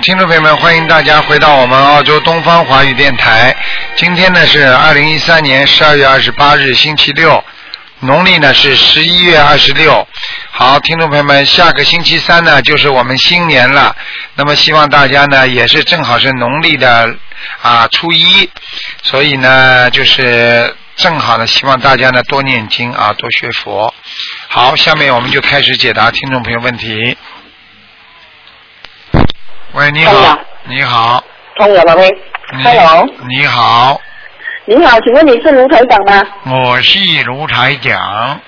听众朋友们，欢迎大家回到我们澳洲东方华语电台。今天呢是二零一三年十二月二十八日，星期六，农历呢是十一月二十六。好，听众朋友们，下个星期三呢就是我们新年了。那么希望大家呢也是正好是农历的啊初一，所以呢就是正好呢，希望大家呢多念经啊，多学佛。好，下面我们就开始解答听众朋友问题。喂，你好，你好，通了，宝贝。你 Hello，你好，你好，请问你是卢台长吗？我是卢台长，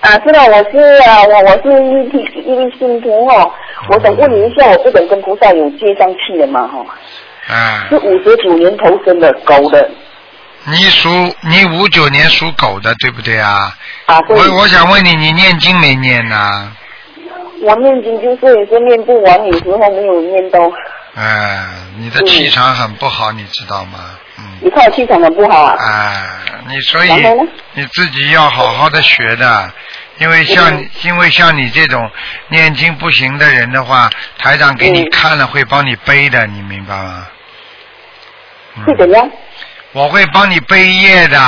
啊，是的，我是啊，我我是一批一位信徒哦。我想问你一下，我不能跟菩萨有接上去的嘛哈？啊是，五十九年投生的狗的你属你五九年属狗的，对不对啊？啊，对。我我想问你，你念经没念呐？我念经就是也是念不完，有时候没有念到。哎，你的气场很不好，你知道吗？嗯。你看我气场很不好啊。哎，你所以你自己要好好的学的，因为像、嗯因为像你这种念经不行的人的话，台长给你嗯看了会帮你背的，你明白吗？嗯是怎样？我会帮你背业的，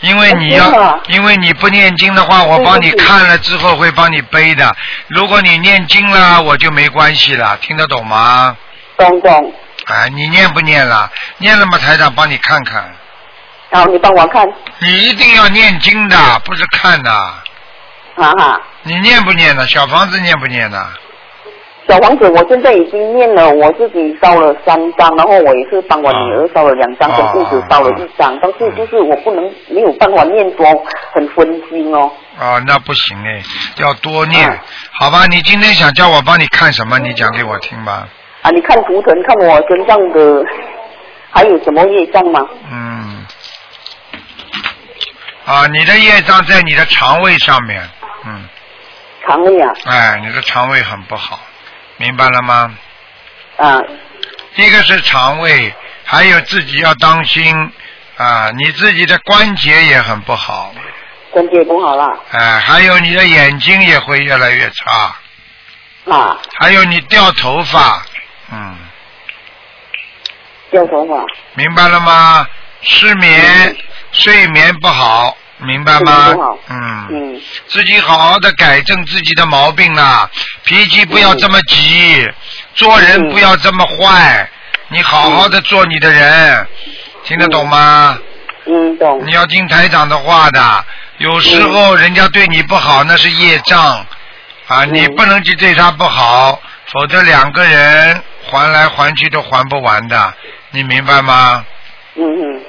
因为你要因为你不念经的话，我帮你看了之后会帮你背的。如果你念经了，我就没关系了，听得懂吗？懂懂。哎，你念不念了？念了吗？台长帮你看看。好，你帮我看。你一定要念经的，不是看的。哈哈。你念不念呢？小房子念不念呢？小王子，我现在已经念了，我自己烧了三张，然后我也是帮我女儿烧了两张，哦跟父子烧了一张，但是就是我不能没有办法念多，很分心哦。啊，那不行哎，要多念，嗯好吧？你今天想叫我帮你看什么？你讲给我听吧。啊，你看图腾，看我身上的还有什么业障吗？嗯，啊，你的业障在你的肠胃上面，嗯，肠胃啊，哎，你的肠胃很不好，明白了吗？啊，一个是肠胃，还有自己要当心啊，你自己的关节也很不好，关节不好了，哎，还有你的眼睛也会越来越差，啊，还有你掉头发，嗯，掉头发，明白了吗？失眠，睡眠不好，明白吗？嗯。嗯，自己好好的改正自己的毛病啦，脾气不要这么急，做人不要这么坏，你好好的做你的人，听得懂吗？嗯，懂。你，要听台长的话的，有时候人家对你不好那是业障。啊，嗯。你不能去对他不好，否则两个人还来还去都还不完的，你明白吗？嗯嗯，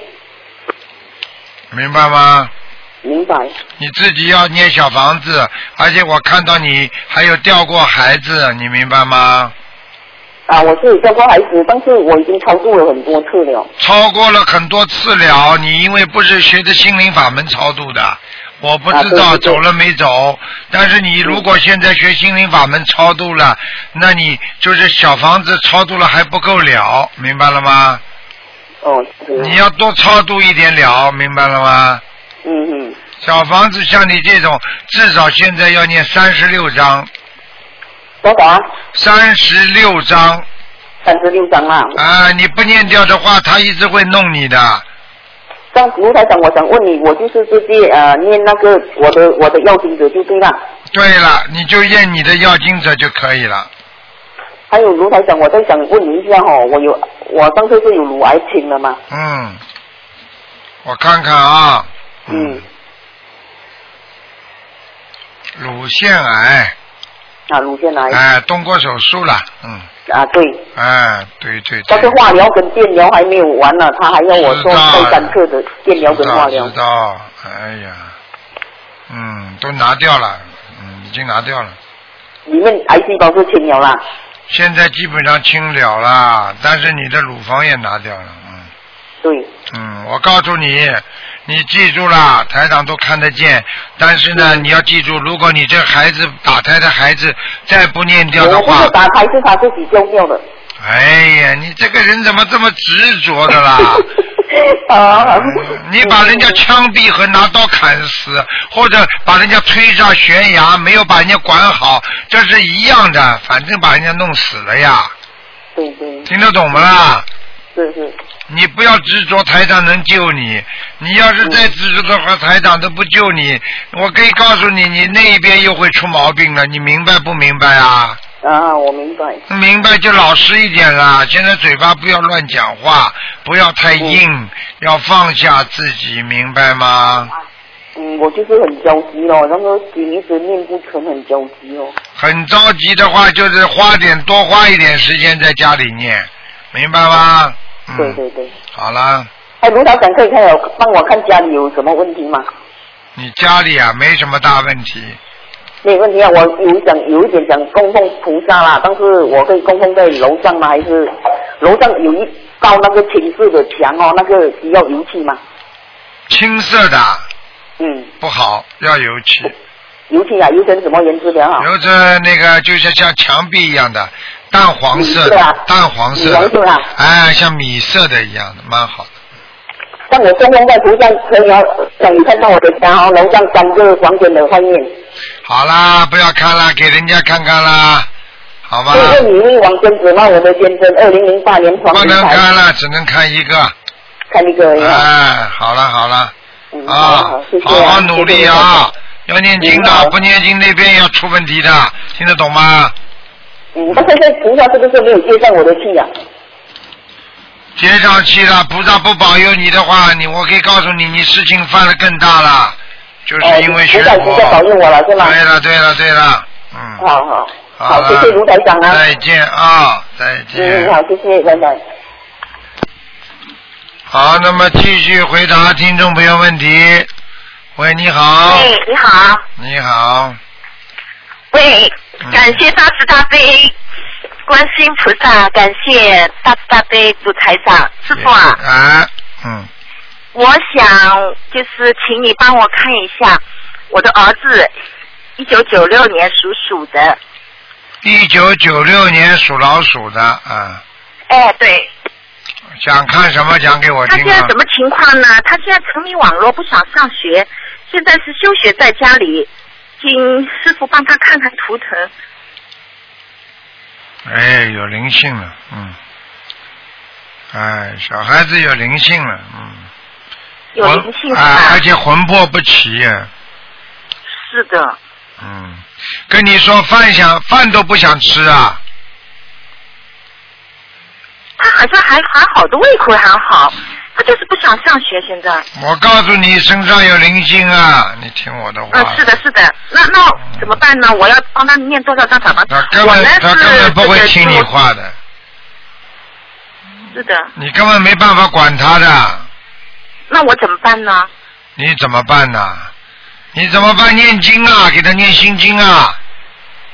明白吗？明白，你自己要捏小房子，而且我看到你还有掉过孩子，你明白吗？啊，我是有教过孩子，但是我已经超度了很多次了，超过了很多次了，你因为不是学的心灵法门超度的，我不知道走了没走。但是你如果现在学心灵法门超度了，那你就是小房子超度了还不够了，明白了吗？哦，你要多超度一点了，明白了吗？嗯嗯，小房子像你这种，至少现在要念三十六章，多少啊？三十六章三十六章啊。啊！你不念掉的话，他一直会弄你的。张卢台长，我想问你，我就是自己呃念那个我的我的要经者就对了。对了，你就念你的要经者就可以了。还有卢台长，我在想问你一下哈、我有我上次是有乳癌清了吗？嗯，我看看啊，嗯，乳腺癌，啊，乳腺癌、哎，动过手术了，嗯，啊，对，哎，对对对。但是化疗跟电疗还没有完呢，他还要我做再三次的电疗跟化疗知道知。道，哎呀，嗯，都拿掉了，嗯，已经拿掉了。里面癌细胞是清了啦。现在基本上清了啦，但是你的乳房也拿掉了，嗯。对，嗯，我告诉你，你记住了，台长都看得见。但是呢，你要记住，如果你这孩子打胎的孩子再不念掉的话我打胎是他自己掉掉的。哎呀，你这个人怎么这么执着的啦？啊，你把人家枪毙和拿刀砍死，或者把人家推上悬崖，没有把人家管好，这是一样的，反正把人家弄死了呀。对对，听得懂不啦？是是，你不要执着台长能救你，你要是再执着的话，台长都不救你。我可以告诉你，你那一边又会出毛病了，你明白不明白啊？啊，我明白。明白就老实一点啦。现在嘴巴不要乱讲话，不要太硬，要放下自己，明白吗？嗯，我就是很焦急哦，那个经一直念不成，很焦急哦。很着急的话，就是花点多花一点时间在家里念，明白吗？嗯。对对对。好了，哎，卢台长可以看有帮我看家里有什么问题吗？你家里啊没什么大问题，没有问题啊，我有想有一点想供奉菩萨啦，但是我可以供奉在楼上吗？还是楼上有一道那个青色的墙哦，那个需要油漆吗？青色的嗯，不好，要油漆，油漆啊，油成什么颜色的啊？油着那个就是像墙壁一样的淡黄色的淡黄色哎，像米色的一样的，蛮好的。像我在菩萨可以哦，让你看到我的家哦，楼上三个房间的外面。好啦，不要看啦，给人家看看啦，好吧？这我的先生，二零零八年黄不能，看了，只能看一个。看一个。哎，好了好了，嗯，啊好，好好努力啊！要念经的，不念经那边要出问题的，听得懂吗？嗯，那现在菩萨是不是没有接上我的气呀、接上气了，菩萨不保佑你的话，你我可以告诉你，你事情犯的更大了，就是哦，因为学菩萨菩萨保。佑我了是吗？对了对了对了，嗯。好好好了谢谢卢台长啊。再见啊，再见。嗯，好，谢谢，拜拜。好，那么继续回答听众朋友问题。喂，你好。喂，你好，你好。喂嗯，感谢大慈大悲观世音菩萨，感谢大慈大悲主台长师傅啊，啊，嗯，我想就是请你帮我看一下我的儿子，一九九六年属鼠的，一九九六年属老鼠的，啊，哎，对，想看什么讲给我听啊。他现在什？么情况呢？他现在沉迷网络，不想上学，现在是休学在家里，请师傅帮他看看图腾。哎，有灵性了，嗯。哎，小孩子有灵性了，嗯。有灵性？啊，而且魂魄不齐，是的，嗯。跟你说，饭想饭都不想吃啊，他好像还还好的胃口还好，他就是不想上学现在。我告诉你，身上有灵性啊，你听我的话。嗯，是的，是的。那那怎么办呢？我要帮他念多少张小房子他？根本他根本不会听你话的，是的，你根本没办法管他的，那我怎么办呢？你怎么办呢？你怎么办？念经啊，给他念心经啊。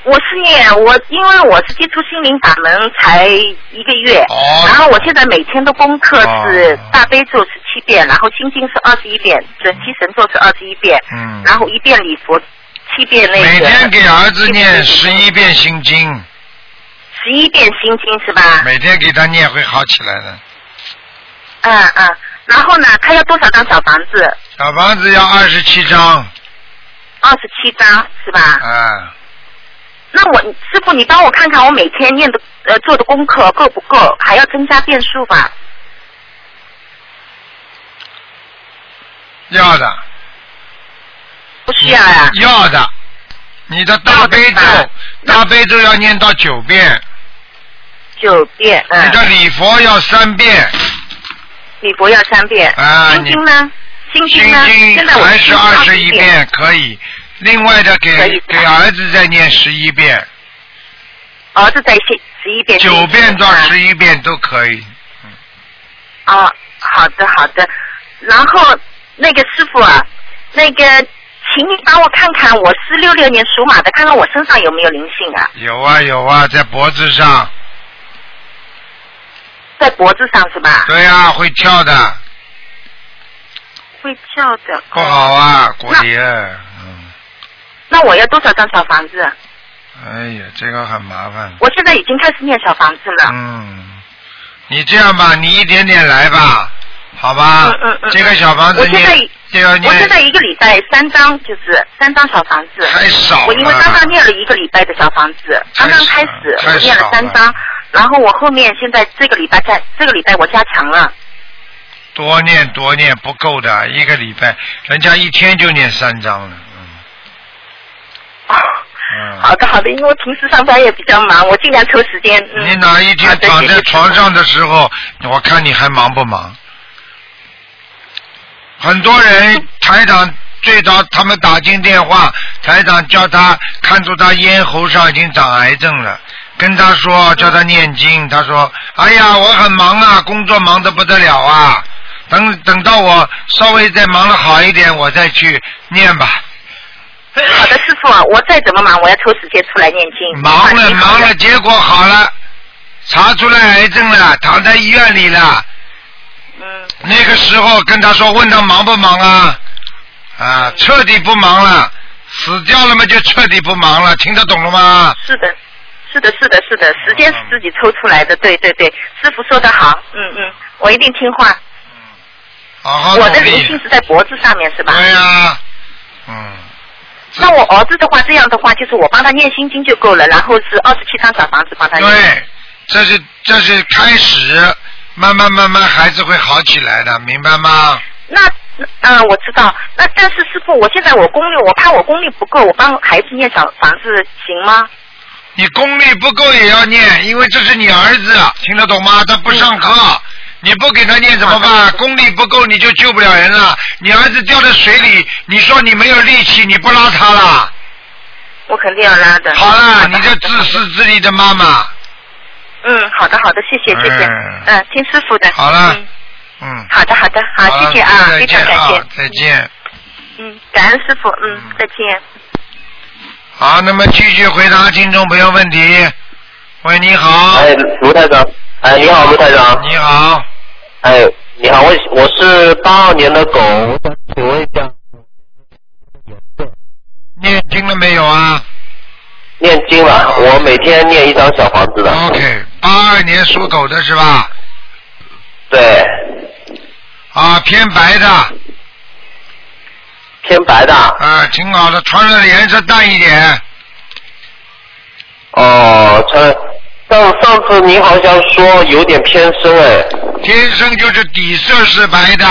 我是念我，因为我是接触心灵法门才一个月，哦然后我现在每天的功课是哦大悲咒是七遍，然后心经是二十一遍，准提神咒是二十一遍，嗯。然后一遍礼佛，七遍那个。每天给儿子念十一遍心经，十一遍心经是吧？每天给他念会好起来的。嗯嗯，然后呢，他要多少张小房子？小房子要二十七张，二十七张是吧？啊，那我师傅，你帮我看看我每天念的呃做的功课够不够？还要增加变数吧？要的，不需要呀、要的。你的大悲咒，大悲咒要念到九遍，九遍，嗯你，的礼佛要三遍，礼佛要三遍。啊心经呢？心心经呢？经现在我还是二十一一。遍可以。另外的给给儿子再念十一遍，儿子再写十一遍。九遍到啊十一遍都可以。哦，好的好的。然后那个师傅啊，那个，请你帮我看看，我是六六年属马的，看看我身上有没有灵性啊？有啊有啊，在脖子上，在脖子上是吧？对啊、会跳的，会跳的。不好啊，果爷，嗯，那我要多少张小房子？哎呀，这个很麻烦。我现在已经开始念小房子了。嗯，你这样吧，你一点点来吧，好吧？嗯嗯嗯这个小房子我现在，这个我现在一个礼拜三张，就是三张小房子。太少了。我因为刚刚念了一个礼拜的小房子，刚刚开始我念了三张，然后我后面现在这个礼拜在这个礼拜我加强了。多念多念不够的，一个礼拜，人家一天就念三张了，好的好的，因为我平时上班也比较忙，我尽量抽时间。嗯、你哪一天躺在床上的时候，我看你还忙不忙？很多人 台长最早他们打进电话，台长叫他看出他咽喉上已经长癌症了，跟他说叫他念经，他说：“哎呀，我很忙啊，工作忙得不得了啊，等等到我稍微再忙得好一点，我再去念吧。”我再怎么忙，我要抽时间出来念经。忙了忙了，结果好了，查出来癌症了，躺在医院里了。嗯，那个时候跟他说，问他忙不忙啊？啊，彻底不忙了，死掉了嘛就彻底不忙了，听得懂了吗？是的，是的，是的，是的，时间是自己抽出来的，对对对，师傅说的好，嗯嗯，我一定听话。嗯好好努我的灵性。是在脖子上面是吧？对呀、嗯，那我儿子的话，这样的话，就是我帮他念心经就够了，然后是二十七张小房子帮他念。对，这是这是开始，慢慢慢慢孩子会好起来的，明白吗？那嗯、我知道。那但是师傅，我现在我功力，我怕我功力不够，我帮孩子念小房子行吗？你功力不够也要念，因为这是你儿子，听得懂吗？他不上课，你不给他念怎么办？功力不够你就救不了人了。你儿子掉在水里，你说你没有力气，你不拉他了？我肯定要拉的。好了，的你这自私自利的妈妈，嗯，好的好的，谢谢谢谢。嗯嗯，听师傅的。好了嗯，嗯，好的好的，好，好谢谢啊，再非常感谢。，再见。嗯，感恩师傅，嗯，再见。好，那么继续回答听众朋友问题。喂，你好。哎，卢台长，哎，你好，卢台长，你好，哎，你好，我我是八二年的狗，我想请问一下，念经了没有啊？念经了，我每天念一张小房子的，？OK，八二年属狗的是吧？对，啊，偏白的，偏白的，啊，挺好的，穿的颜色淡一点。哦，穿，上上次您好像说有点偏深哎，天生就是底色是白的，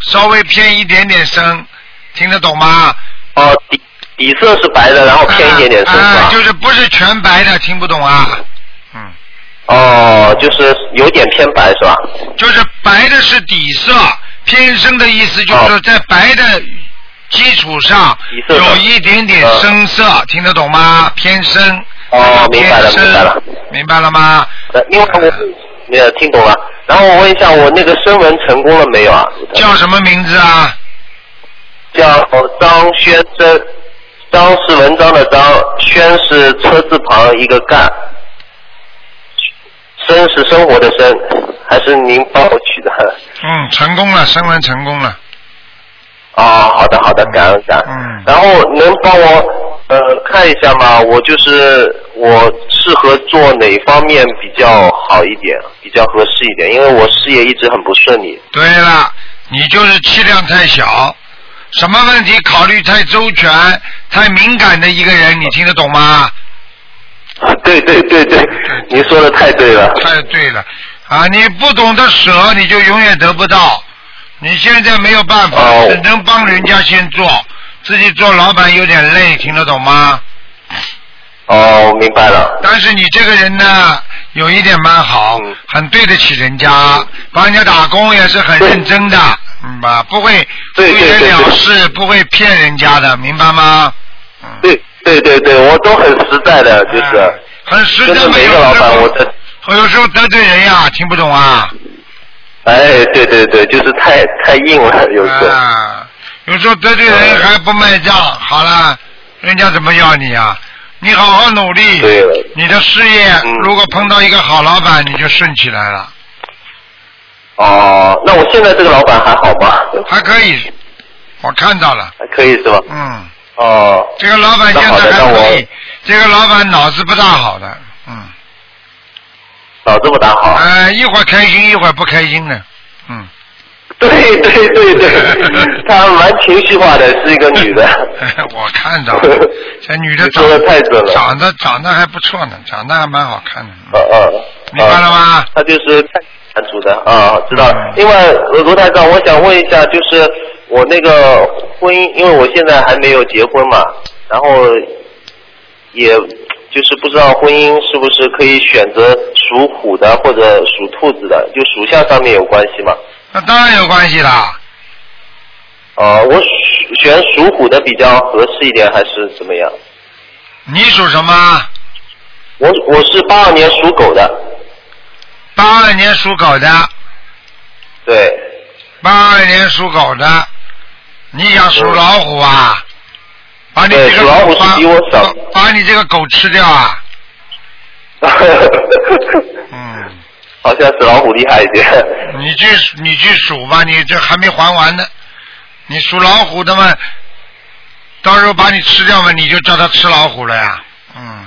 稍微偏一点点深，听得懂吗？哦，底底色是白的，然后偏一点点深？就是不是全白的，听不懂啊？嗯，哦，就是有点偏白是吧？就是白的是底色，偏深的意思就是说在白的基础上有一点点深色，听得懂吗？偏深。哦明白了明白了，明白了吗？呃因为我没有听懂了，然后我问一下，我那个声纹成功了没有啊？叫什么名字啊？叫张轩生，张是文章的张，轩是车字旁一个干，生是生活的生，还是您帮我取的？嗯，成功了，声纹成功了。哦，好的好的，感恩感恩。嗯然后能帮我呃看一下吗？我就是我适合做哪方面比较好一点，比较合适一点？因为我事业一直很不顺利。对了，你就是气量太小，什么问题考虑太周全、太敏感的一个人，你听得懂吗？啊对对对对，您说的太对了。太对了啊！你不懂得舍，你就永远得不到。你现在没有办法，哦只能帮人家先做，自己做老板有点累，听得懂吗？哦，明白了。但是你这个人呢，有一点蛮好，嗯很对得起人家，帮人家打工也是很认真的，嗯吧？不会敷衍了事，不会骗人家的，明白吗？嗯，对对对对，我都很实在的，就是。哎很实在每个老板我的，有时候得罪人呀，听不懂啊。哎，对对对，就是太太硬了，有时候。啊，有时候得罪人还不卖账，好了，人家怎么要你啊？你好好努力，对了你的事业嗯如果碰到一个好老板，你就顺起来了，哦，那我现在这个老板还好吧？还可以。我看到了，还可以是吧？嗯，哦，这个老板现在还那好的那我可以，这个老板脑子不大好的，嗯，脑子不大好。呃，一会儿开心，一会儿不开心的，嗯。对对对对，她蛮情绪化的，是一个女的。我看到了，这女的长你说的太准了长得长得还不错呢，长得还蛮好看的。嗯嗯明白了吗？他就是看族的啊，知道。另外，呃卢台长，我想问一下，就是我那个婚姻，因为我现在还没有结婚嘛，然后也就是不知道婚姻是不是可以选择属虎的或者属兔子的，就属相上面有关系吗？那当然有关系啦。呃，我选属虎的比较合适一点，还是怎么样？你属什么？我我是八二年属狗的，八二年属狗的，对，八二年属狗的，你想属老虎啊？把你这个老虎是把比我小把把你这个狗吃掉啊！嗯，好像是老虎厉害一点。你去你去数吧，你这还没还完呢。你属老虎的嘛，到时候把你吃掉嘛，你就叫他吃老虎了呀。嗯，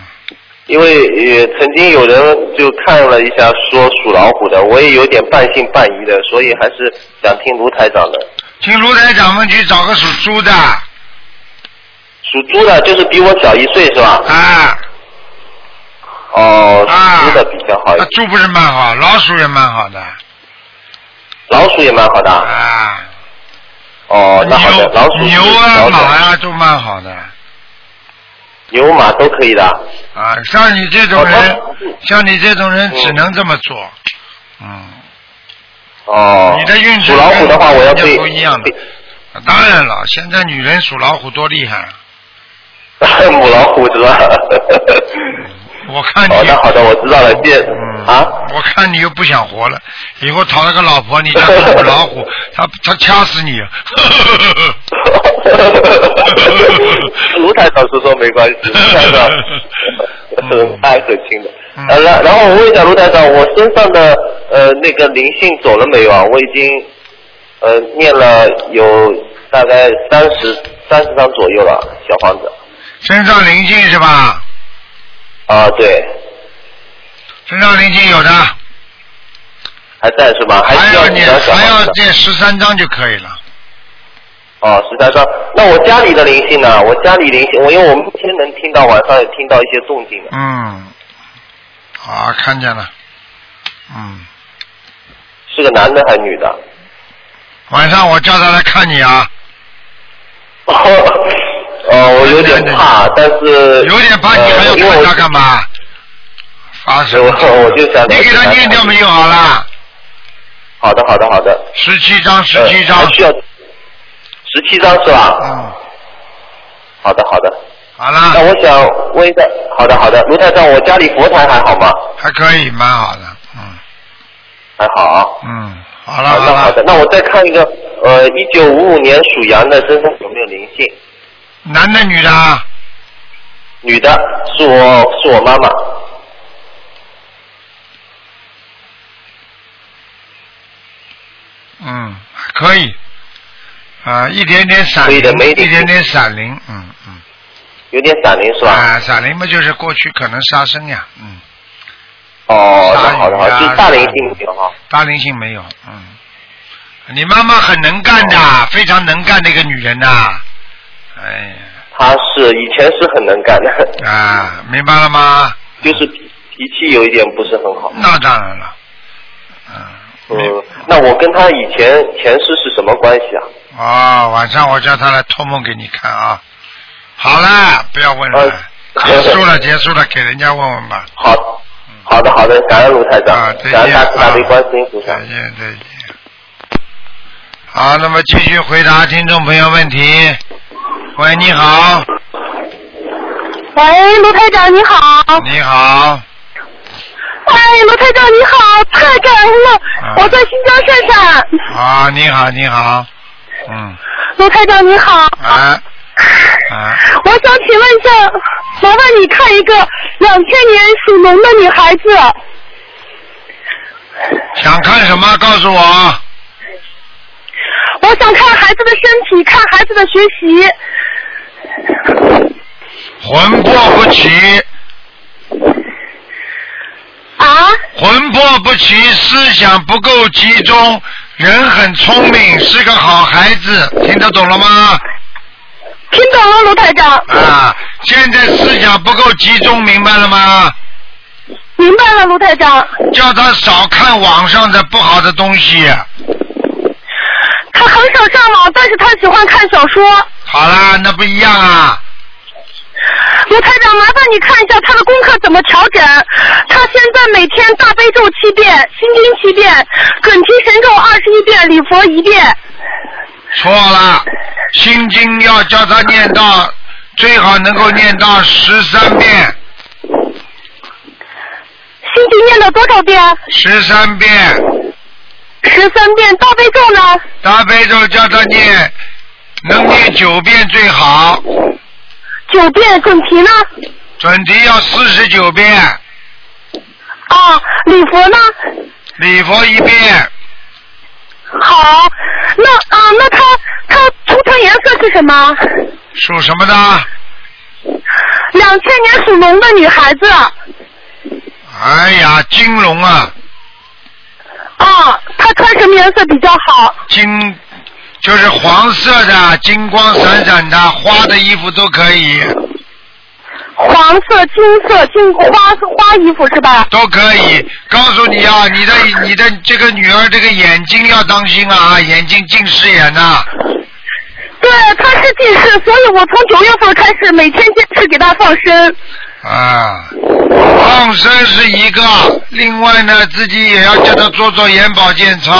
因为也，曾经有人就看了一下，说属老虎的，我也有点半信半疑的，所以还是想听卢台长的。听卢台长们去找个属猪的，属猪的，就是比我小一岁是吧？啊哦，猪的比较好一点，那猪不是蛮好，老鼠也蛮好的老鼠也蛮好的。啊。哦，那好的，老鼠牛牛啊马呀、都蛮好的牛马都可以的。啊。像你这种人哦，像你这种人嗯只能这么做。嗯，哦，你的运程属老虎的话，我要不一样的。当然了，现在女人属老虎多厉害，母老虎是吧？我看你。好的好的，我知道了，谢谢嗯啊。我看你又不想活了，以后讨了个老婆，你叫他母老虎，他他掐死你。卢台长说说没关系，卢台长 嗯爱可亲的。嗯呃，然然后我问一下卢台长，我身上的呃那个灵性走了没有啊？我已经呃念了有大概三十三十张左右了，小房子。身上灵性是吧？啊，对，身上灵性有的，还在是吧？还需要念还要？念十三章就可以了。哦，十三张。那我家里的灵性呢？我家里灵性，我因为我们天能听到晚上也听到一些动静的。嗯，啊，看见了。嗯，是个男的还是女的？晚上我叫他来看你啊，哦，我有点怕，但是有点怕，你还要呃因为我看他干嘛？发什么我我就想你给他他念掉没有好啦？好的，好的，好的。十七张，十七张。需要十七张是吧？嗯，好的，好的。好了那，我想问一下，好的，好的，卢台长，我家里佛台还好吗？还可以，蛮好的。嗯还好啊。嗯，好了好的，好了的。，那我再看一个，呃，一九五五年属羊的身上有没有灵性？男的女的啊？女的，是我是我妈妈。嗯，可以。啊，一点点闪灵，的一点点闪灵，嗯嗯。有点闪灵是吧？啊，闪灵嘛，就是过去可能杀生呀，嗯，哦，好的，好的，大灵性没有哈。大灵性没有，嗯。你妈妈很能干的，非常能干的一个女人呐、哎他是以前是很能干的，啊，明白了吗？就是脾脾气有一点不是很好。那当然了，嗯。嗯，那我跟他以前前世是什么关系啊？哦，晚上我叫他来托梦给你看啊。好了，不要问了，呃结束了，结束了，给人家问问吧。好，好的，好的，感恩卢台长，啊，再感恩大慈大悲啊观世音菩萨再。见，再见。好，那么继续回答听众朋友问题。喂，你好，喂，卢台长你好。你好，哎，卢台长你好，太感恩了，啊我在新疆山上。啊，你好，你好，嗯，卢台长你好。啊啊，我想请问一下，麻烦你看一个两千年属龙的女孩子，想看什么？告诉我。我想看孩子的身体，看孩子的学习。魂魄不齐，啊？魂魄不齐，思想不够集中，人很聪明，是个好孩子，听得懂了吗？听懂了，卢台长。啊，现在思想不够集中，明白了吗？明白了，卢台长。叫他少看网上的不好的东西。他很少上网，但是他喜欢看小说。好啦，那不一样啊。卢台长，麻烦你看一下他的功课怎么调整。他现在每天大悲咒七遍，心经七遍，准提神咒二十一遍，礼佛一遍。错了，心经要叫他念到，最好能够念到十三遍，心经念了多少遍？十三遍。十三遍。大悲咒呢？大悲咒叫他念，能念九遍最好，九遍。准提呢？准提要四十九遍，啊，礼佛呢？礼佛一遍。好，那啊，那他他图腾颜色是什么？属什么的？两千年属龙的女孩子。哎呀，金龙啊，啊，她穿什么颜色比较好？金就是黄色的，金光闪闪的，花的衣服都可以，黄色、金色、金花花衣服是吧？都可以。告诉你啊，你的你的这个女儿这个眼睛要当心啊，眼睛近视眼呐、对，她是近视，所以我从九月份开始每天坚持给她放生。啊，放生是一个，另外呢，自己也要叫她做做眼保健操，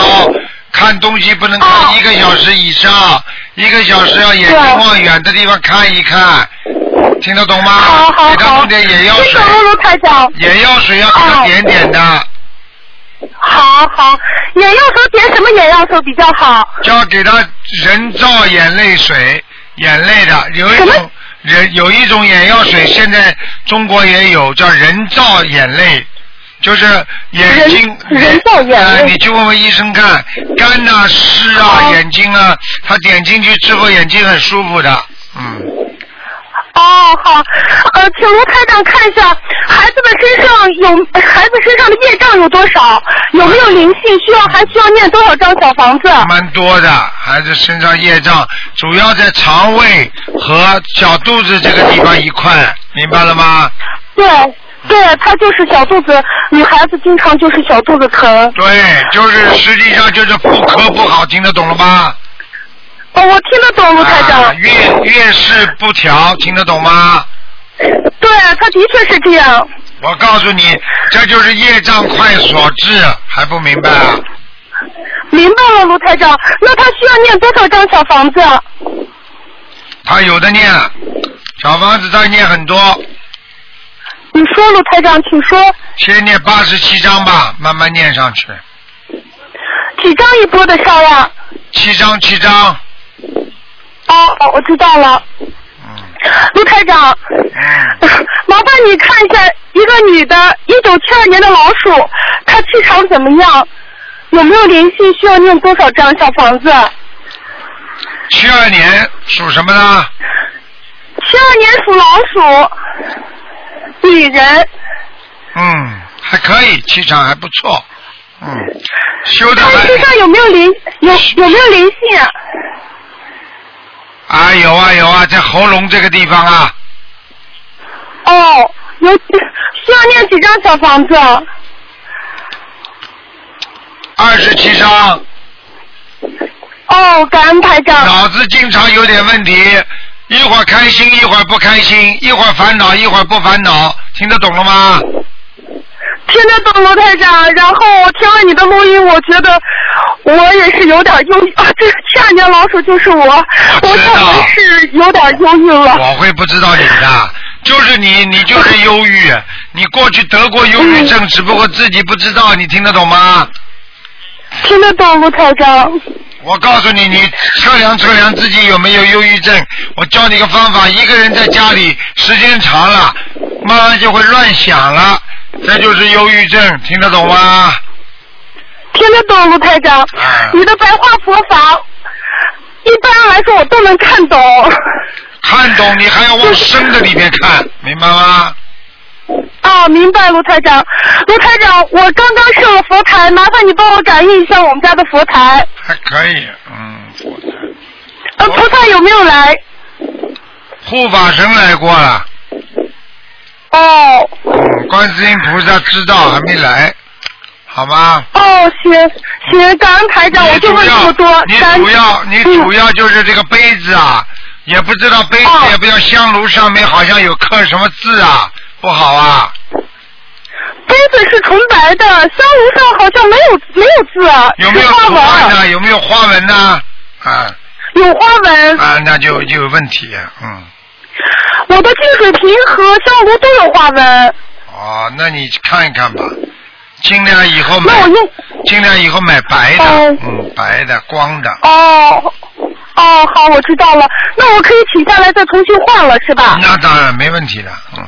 看东西不能看一个小时以上，一个小时要眼睛往远的地方看一看，听得懂吗？好好好给他弄点眼药水。眼药水要给他点点的，好好，眼药水点什么眼药水比较好？就要给他人造眼泪水，眼泪的有一种人有一种眼药水，现在中国也有叫人造眼泪。就是眼睛人人造眼泪。呃你去问问医生看，干呐、湿啊、好。眼睛啊，他点进去之后眼睛很舒服的，嗯，哦，好，呃，请卢台长看一下孩子们身上有孩子身上的业障有多少，有没有灵性，需要还需要念多少张小房子？蛮多的，孩子身上业障主要在肠胃和小肚子这个地方一块，明白了吗？对，对，她就是小肚子，女孩子经常就是小肚子疼。对，就是实际上就是妇科不好，听得懂了吗？哦，我听得懂卢台长。啊，月月事不调，听得懂吗？对，他的确是这样。我告诉你，这就是业障快所致，还不明白啊？明白了，卢台长。那他需要念多少张小房子？他有的念，小房子他念很多，你说，卢台长，请说。先念八十七章吧，慢慢念上去，几张一波的烧呀？七张七张，哦，我知道了。嗯卢台长，嗯，麻烦你看一下一个女的，一九七二年的老鼠，她气场怎么样？有没有灵性？需要念多少张小房子？七二年属什么呢？七二年属老鼠，女人，嗯，还可以，气场还不错，嗯，修的还她身上有没有灵有有没有灵性啊？啊有啊有啊，在喉咙这个地方啊，哦，有需要念几张小房子？二十七张，哦，感恩台长。脑子经常有点问题，一会儿开心一会儿不开心，一会儿烦恼一会儿不烦恼，听得懂了吗？听得懂罗台长，然后我听了你的录音，我觉得我也是有点忧郁啊，这七二年老鼠就是我，我可能是有点忧郁了。我会不知道你的，就是你，你就是忧郁，你过去得过忧郁症，只不过自己不知道，你听得懂吗？听得懂卢台长，我告诉你，你测量测量自己有没有忧郁症。我教你个方法，一个人在家里时间长了，慢慢就会乱想了，这就是忧郁症，听得懂吗？听得懂卢台长啊，你的白话佛法，一般来说我都能看懂。看懂你还要往深的里面看，明白吗？啊，明白卢台长，卢台长，我刚刚设了佛台，麻烦你帮我感应一下我们家的佛台，还可以，嗯，佛台呃，菩萨有没有来？护法神来过了，哦，嗯，观世音菩萨知道还没来，好吗？哦，行行，感恩台长，我就问这么多。你主要你嗯主要就是这个杯子啊，也不知道杯子哦也不知道香炉上面好像有刻什么字啊，不好啊。杯子是纯白的，香炉上好像没有没有字啊，有没有花纹，呢？有没有花纹呢？啊有花纹。啊，那就就有问题，嗯。我的净水瓶和香炉都有花纹，哦，那你看一看吧，尽量以后买尽量以后买白的，哦嗯，白的光的。哦哦，好，我知道了。那我可以取下来再重新换了，是吧？那当然没问题的，嗯。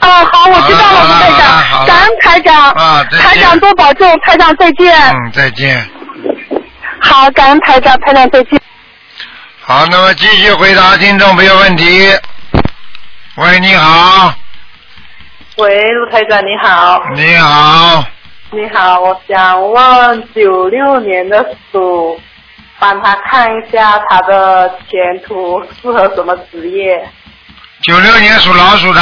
啊，好，我知道了，好了卢台好了好了长，感恩台长，啊再见台长多保重，台长再见。嗯，再见。好，感恩台长，台长再见。好，那么继续回答听众朋友问题。喂，你好，喂，陆台长你好，你好，你好，我想问九六年的鼠，帮他看一下他的前途适合什么职业？九六年属老鼠的，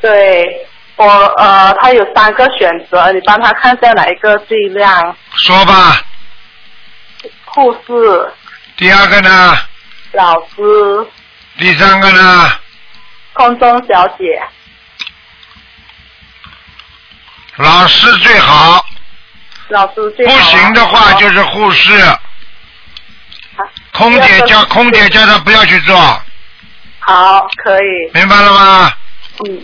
对我呃，他有三个选择，你帮他看一下哪一个最亮？说吧。护士、第二个呢？老师、第三个呢？空中小姐。老师最好，老师最好啊不行的话就是护士。空姐叫空姐叫他不要去做，好，可以，明白了吗？嗯，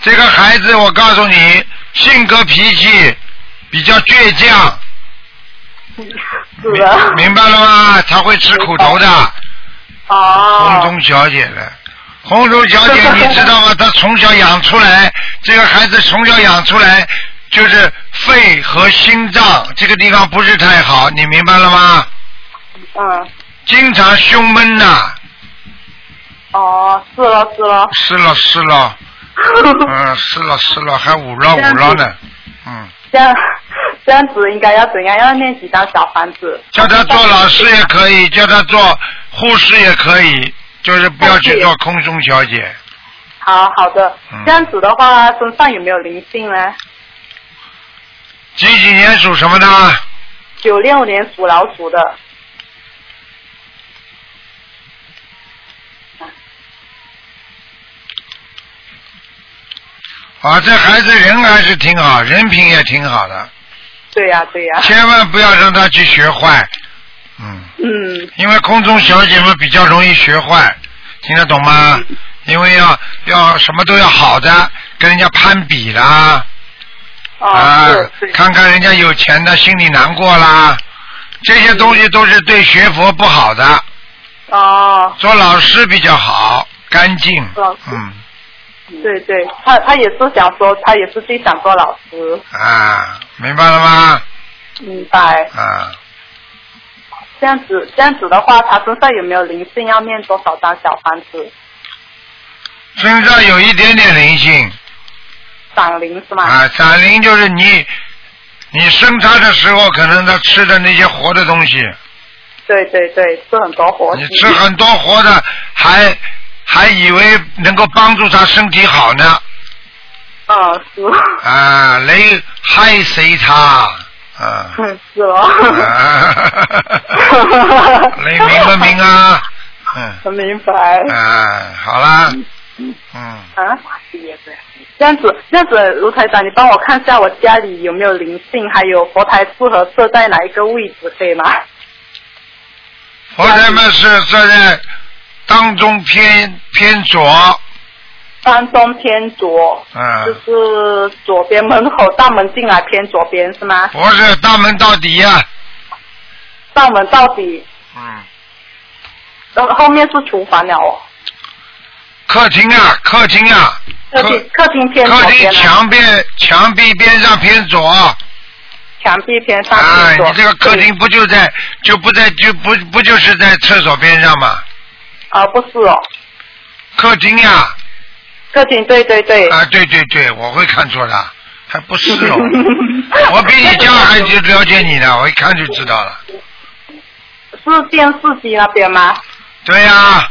这个孩子，我告诉你，性格脾气比较倔强，是的，明白了吗？他会吃苦头的。红哦，中小姐的，红中小姐，你知道吗？她从小养出来，这个孩子从小养出来就是肺和心脏这个地方不是太好，你明白了吗？嗯，经常胸闷呐、哦，是了是了，是了是了，嗯，是了是了，还捂了捂了呢，嗯，这样这样子应该要怎样？要念几张小房子？叫他做老师也可以，叫他做护士也可以，就是不要去做空中小姐。好好的嗯，这样子的话，身上有没有灵性呢？几几年属什么的？九六年属老鼠的，啊，这孩子人还是挺好，人品也挺好的，对呀、对呀、千万不要让他去学坏，嗯，嗯，因为空中小姐们比较容易学坏，听得懂吗？因为要要什么都要好的，跟人家攀比啦，哦，啊看看人家有钱的心里难过啦，这些东西都是对学佛不好的。哦，做老师比较好，干净老师，嗯对对，他他也是想说，他也是最想做老师，啊，明白了吗？明白。啊，这样子这样子的话，他身上有没有灵性？要念多少张小房子？身上有一点点灵性闪灵是吗？啊，闪灵就是你，你生他的时候，可能他吃的那些活的东西，对对对，吃很多活你吃很多活的，还还以为能够帮助他身体好呢，啊，是，啊，你害死他，啊，嗯 是哦。啊。你明不明啊？嗯，我明白。啊，好啦，嗯，啊，这样子，这样子，卢台长，你帮我看一下我家里有没有灵性，还有佛台适合设在哪一个位置，可以吗？佛台们是设在当中偏偏左，当中偏左，嗯。就嗯，是左边门口大门进来偏左边是吗？不是大门到底呀、大门到底，嗯，然后后面是厨房了哦。客厅啊，客厅啊，客厅客厅偏左客厅墙边墙壁边上偏左，墙壁偏上啊，偏左。你这个客厅不就在就不在就不不就是在厕所边上吗？啊，不是哦，客厅呀、客厅对对对。啊，对对对，我会看错的，还不是哦，我比你家还就了解你呢，我一看就知道了。是电视机那边吗？对呀、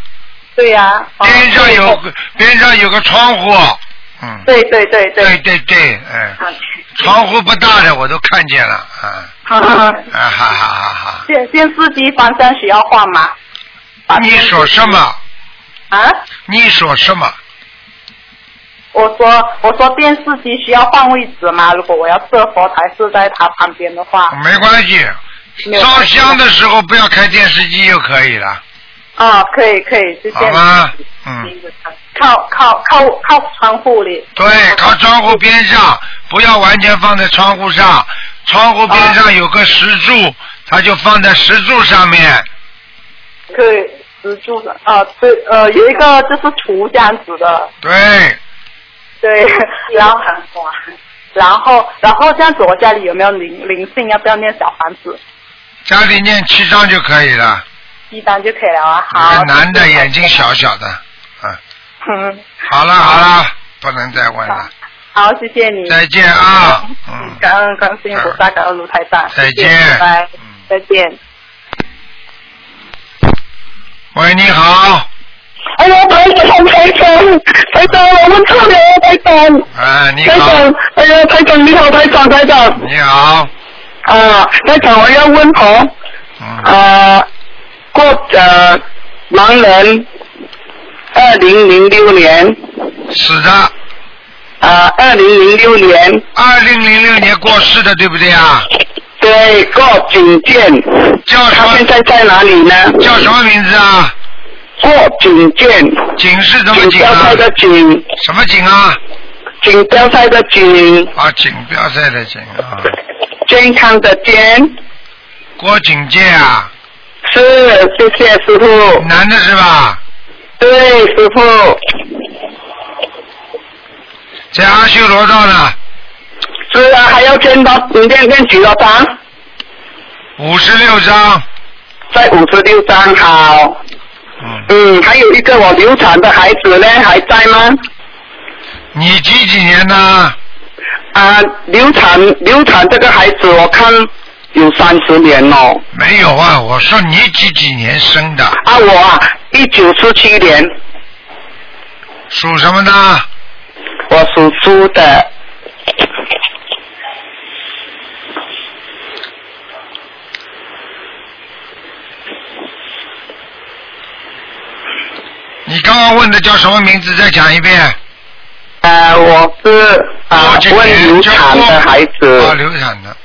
对呀、哦边上有对个边上有个窗户，嗯，对对对对对。对对，哎，好窗户不大的我都看见了，啊，哈哈哈。啊哈哈哈哈。电电视机方向需要换吗？把你说什么？啊？你说什么？我说我说电视机需要换位置吗？如果我要设佛台是在它旁边的话，没关系，烧香的时候不要开电视机就可以了，啊，可以可以，就这样。好吗？嗯，靠靠靠靠窗户里。对，靠窗户边上，不要完全放在窗户上，窗户边上有个石柱，它就放在石柱上面。可以石柱的啊，对呃，有一个就是图这样子的，对，对，然后很然后然后这样子，我家里有没有灵灵性？要不要念小房子？家里念七张就可以了。一张就可以了啊。一好。个男的眼睛小小的，嗯，嗯，好了好了，不能再问了，好，谢谢你。再见啊，嗯，感恩观世音菩萨，感恩卢台长。再见谢谢拜拜嗯，再见。喂，你好，哎呀，台长，台长，台长，我们错了，台长，哎，你台，长，哎呀，台长你好，台长，台长，你好，啊，台长，我要问哦，嗯，啊，过呃，盲人，二零零六年，是的，啊，二零零六年，二零零六年过世的，对不对啊？对，过景健，叫什他现？在在哪里呢？叫什么名字啊？过景健，景是什么锦景啊标赛？的景，什么景啊？锦标赛的锦，啊，锦标赛的锦啊，健康的健，郭景健啊，是，谢谢师傅。男的是吧？对，师傅，在阿修罗道呢，是啊，还要签到你练练几多张？五十六张，在五十六张，好。嗯，嗯，还有一个我流产的孩子呢，还在吗？你几几年的？啊，流产流产这个孩子，我看有三十年哦。没有啊，我说你几几年生的？啊，我啊，一九四七年，属什么的？我属猪的。你刚刚问的叫什么名字？再讲一遍。呃，我是啊问流产的孩子。啊流产的。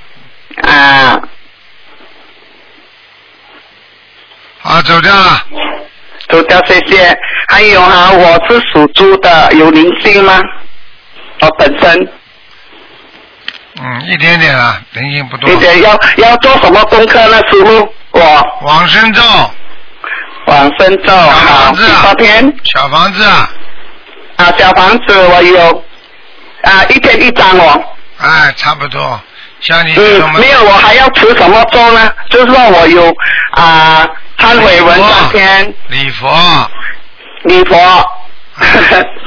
啊，啊，走掉了。走掉，谢谢。还有啊、我是属猪的，有灵性吗？我本身，嗯，一点点啊，灵性不多一点。要要做什么功课呢，师傅？我往生咒，往生咒，小好，房子啊。几多天？小房子啊，啊，小房子我有啊，一天一张哦。哎，差不多。像你嗯，没有，我还要持什么咒呢？就是说我有啊，忏悔文三天，礼佛，礼佛。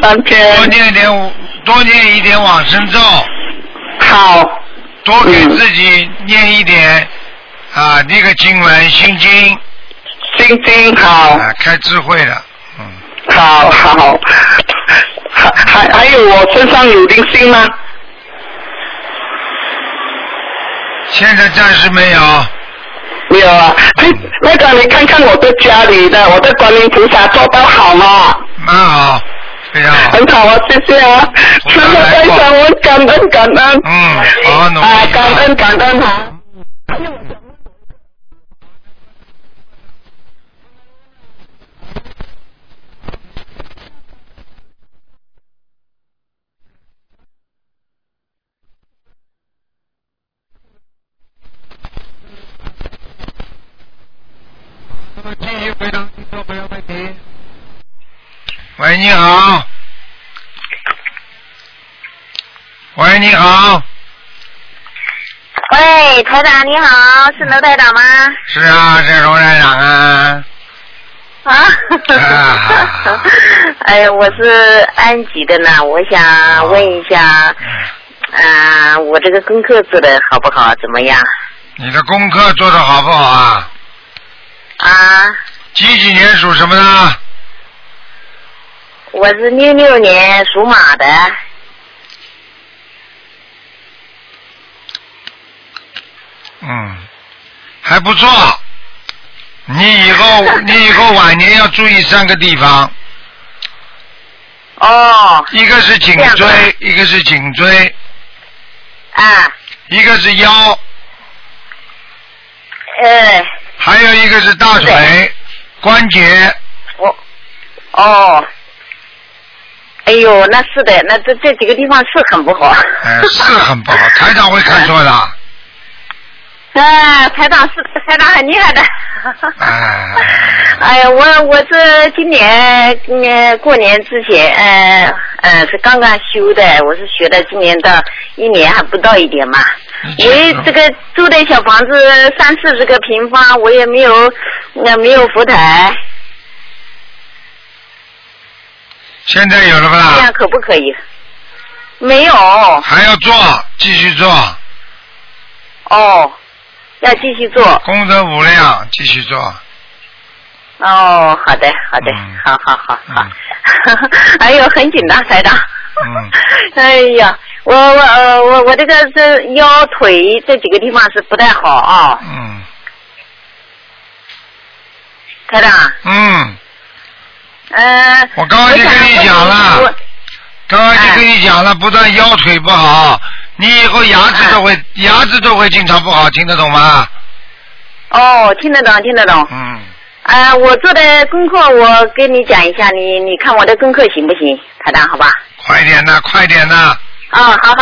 三多，念一点，多念一点往生咒，好，多给嗯。自己念一点啊，那个经文心经，心经好，啊，开智慧了，嗯，好好，还还还有我身上有灵性吗？现在暂时没有。没有啊，哎，那个你看看我的家里的我的观音菩萨做到好吗？蛮好，非常好。很好啊，谢谢啊，菩师傅萨来过非常我感恩感恩，嗯，好好努力啊，感恩感恩哈。喂，你好。喂，你好。喂，台长你好，是刘台长吗？是啊，是罗台长啊。啊啊，哎呀，我是安吉的呢，我想问一下，啊、我这个功课做的好不好？怎么样？你的功课做的好不好啊？啊，几几年属什么的？我是六六年属马的。嗯还不错。你以后 你以后晚年要注意三个地方。哦。一个是颈椎一个是颈椎。啊。一个是腰。哎还有一个是大腿关节。我哦。哎呦，那是的，那这这几个地方是很不好。哎，是很不好，台长会看错的。啊，台长是台长很厉害的。哎，哎呀，我我这今年嗯过年之前，呃呃是刚刚修的，我是学的今年的一年还不到一点嘛。我也这个住的小房子三四十个平方，我也没有呃没有佛台，现在有了吧这样？可不可以？没有还要做，继续做，哦，要继续做功德无量，继续做。哦，好的好的，嗯好好好好嗯。哎呦，很紧张，台长。嗯。哎呀，我我呃我我这个这腰腿这几个地方是不太好啊，嗯台长。嗯，呃。我刚刚就跟你讲了我刚刚就跟你讲了，不但腰腿不好，你以后牙齿都会哎牙齿都会经常不好，听得懂吗？哦，听得懂，听得懂。嗯，啊、我做的功课我跟你讲一下，你你看我的功课行不行，台长？好吧？快点呐，快点呐，啊、好好好，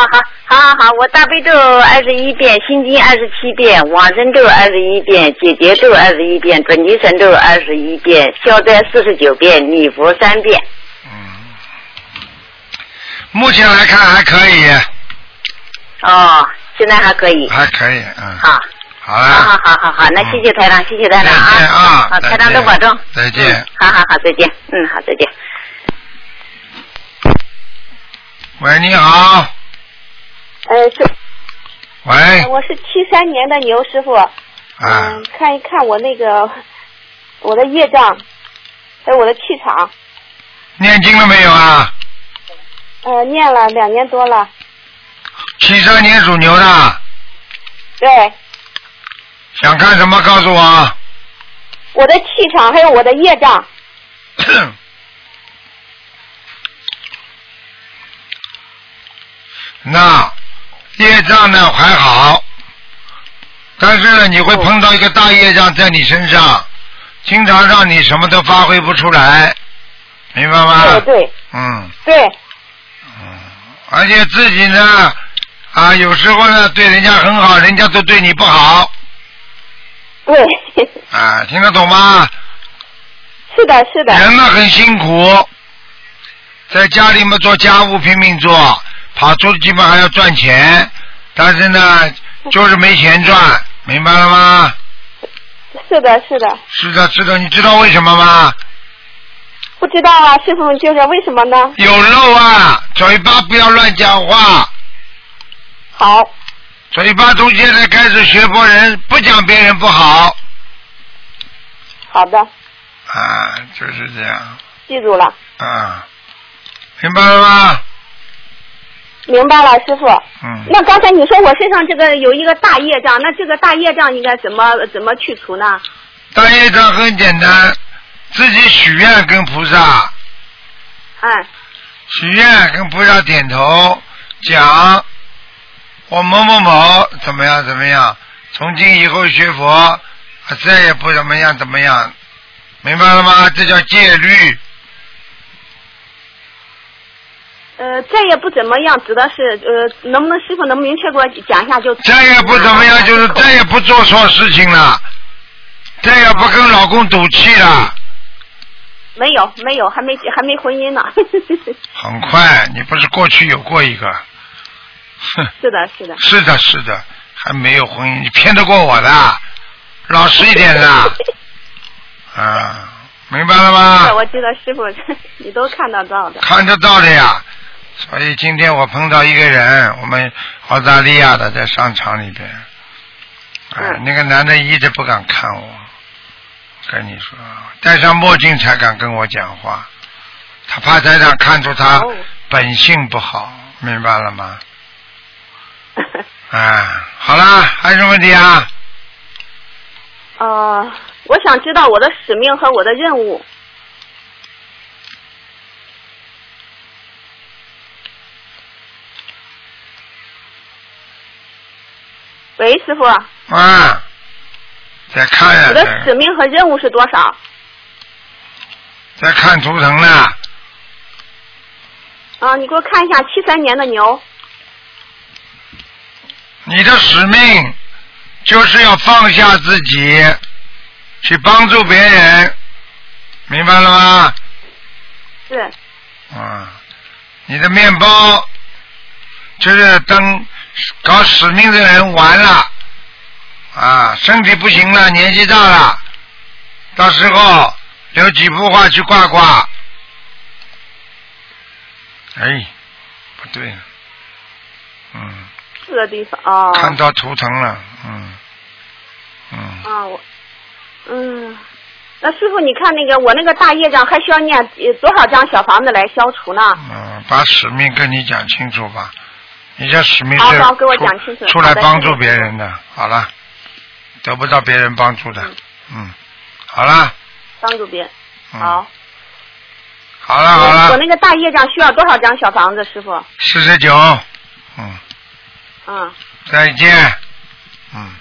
好好好，我大悲咒二十一遍，心经二十七遍，往生咒二十一遍，解结咒二十一遍，准提神咒二十一遍，消灾四十九遍，礼佛三遍。嗯，目前来看还可以，哦，现在还可以。还可以，嗯，好，好好了，好好好好，那谢谢台长，谢谢台长再见啊好，台长多保重。再见嗯好好好，再见。嗯，好，再见。喂，你好，呃，是，喂，我是七三年的牛师傅，啊。嗯，，看一看我那个我的业障，还有我的气场，念经了没有啊？呃，念了两年多了，七三年属牛的，对，想看什么？告诉我。我的气场还有我的业障，那业障呢还好，但是呢你会碰到一个大业障在你身上，经常让你什么都发挥不出来，明白吗？对对。嗯。对，嗯，而且自己呢啊有时候呢对人家很好，人家都对你不好。对，啊，听得懂吗？是的，是的，人呢很辛苦，在家里面做家务拼命做，跑出去嘛还要赚钱，但是呢就是没钱赚，明白了吗？是的，是的，是的，是的，你知道为什么吗？不知道啊，师傅就是为什么呢？有漏啊，嘴巴不要乱讲话，好，嘴巴从现在开始学佛人不讲别人不好好的，啊，就是这样记住了，啊，明白了吗？明白了，师傅。嗯，那刚才你说我身上这个有一个大业障，那这个大业障应该怎么怎么去除呢？大业障很简单，自己许愿跟菩萨。哎，许愿跟菩萨点头讲，我某某某怎么样怎么样，从今以后学佛，啊再也不怎么样怎么样，明白了吗？这叫戒律。呃，再也不怎么样，指的是呃，能不能师傅能明确给我讲一下就？再也不怎么样，就是再也不做错事情了，再也不跟老公赌气了。没有没有，还没还没婚姻呢。很快，你不是过去有过一个？哼，是的，是的。是的，是的，还没有婚姻，你骗得过我的？老实一点的。啊，明白了吗？我记得师傅你都看得到的。看得到的呀。所以今天我碰到一个人，我们澳大利亚的在商场里边，哎、嗯那个男的一直不敢看我，跟你说，戴上墨镜才敢跟我讲话，他怕台长看出他哦本性不好，明白了吗？啊，好啦，还有什么问题啊？呃，我想知道我的使命和我的任务。喂，师傅，啊，在看呀、我的使命和任务是多少？在看图腾呢。啊，你给我看一下七三年的牛。你的使命就是要放下自己，去帮助别人，明白了吗？是。啊，你的面包就是等搞使命的人完了，啊，身体不行了，年纪大了，到时候留几幅画去挂挂。哎，不对了，嗯，这个地方哦。看到图腾了，嗯，嗯，啊，我，嗯，那师傅，你看那个我那个大业障还需要念呃多少张小房子来消除呢？嗯，把使命跟你讲清楚吧。你这使命是好好给我出来帮助别人的。好了，得不到别人帮助的。嗯，好了，帮助别人。嗯，好。好了好我我，那个大业障需要多少张小房子，师傅？四十九，嗯，嗯，再见，嗯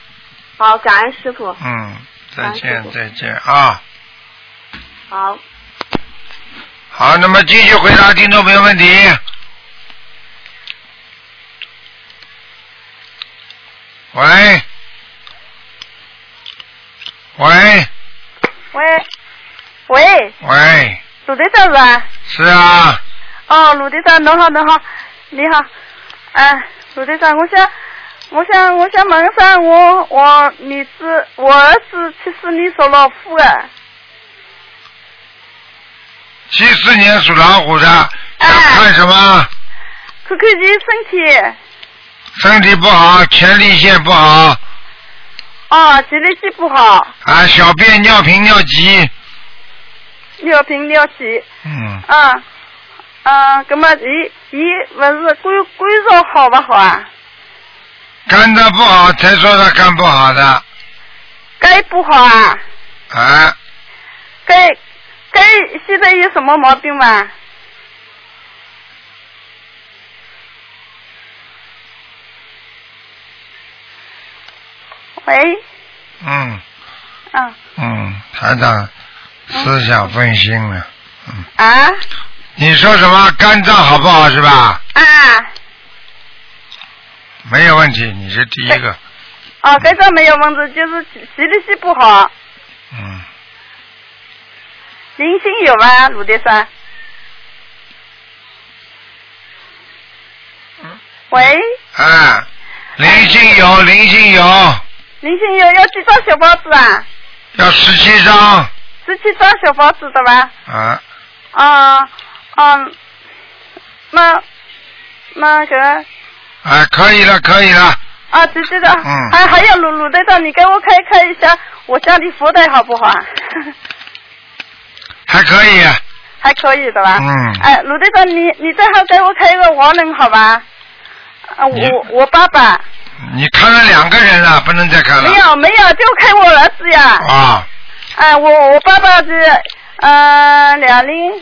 好，感恩师傅。嗯，再见再见啊。好，好，那么继续回答听众朋友问题。喂，喂，喂，喂，喂，鲁队长是吧？是啊，哦，鲁队长，侬好，侬好，你好，哎，鲁队长，我想，我想，我想问一下，我我儿子，我儿子七四年属老虎的，七四年属老虎的，想哎。看什么？看看你身体，身体不好，前列腺不好，啊，前列腺不好，啊，小便尿频尿急，尿频尿急，嗯，啊，啊，那么伊伊不是肝肝脏好不好啊？肝脏不好才说他肝不好的，肝不好啊？啊，肝肝现在有什么毛病吗？喂，嗯。啊嗯，台长思想分心了，嗯，啊？你说什么？肝脏好不好是吧？啊！没有问题，你是第一个，哦，肝脏没有问题，就是前列腺不好，嗯，灵性有吗？鲁迪山？喂，啊，灵性有，灵性有，灵性有要几张小包子啊？要十七张，十七张小包子的吧？啊，啊啊，那那个哎，可以了，可以了，啊，对对的，嗯还还有鲁鲁队长，你给我开开一下我家里福袋好不好啊？还可以，还可以的吧？嗯哎，鲁队长，你你最好给我开一个亡人好吧？啊，我我爸爸你看了两个人了，不能再看了，没有没有，就看我儿子呀。啊，哎，我我爸爸是呃两零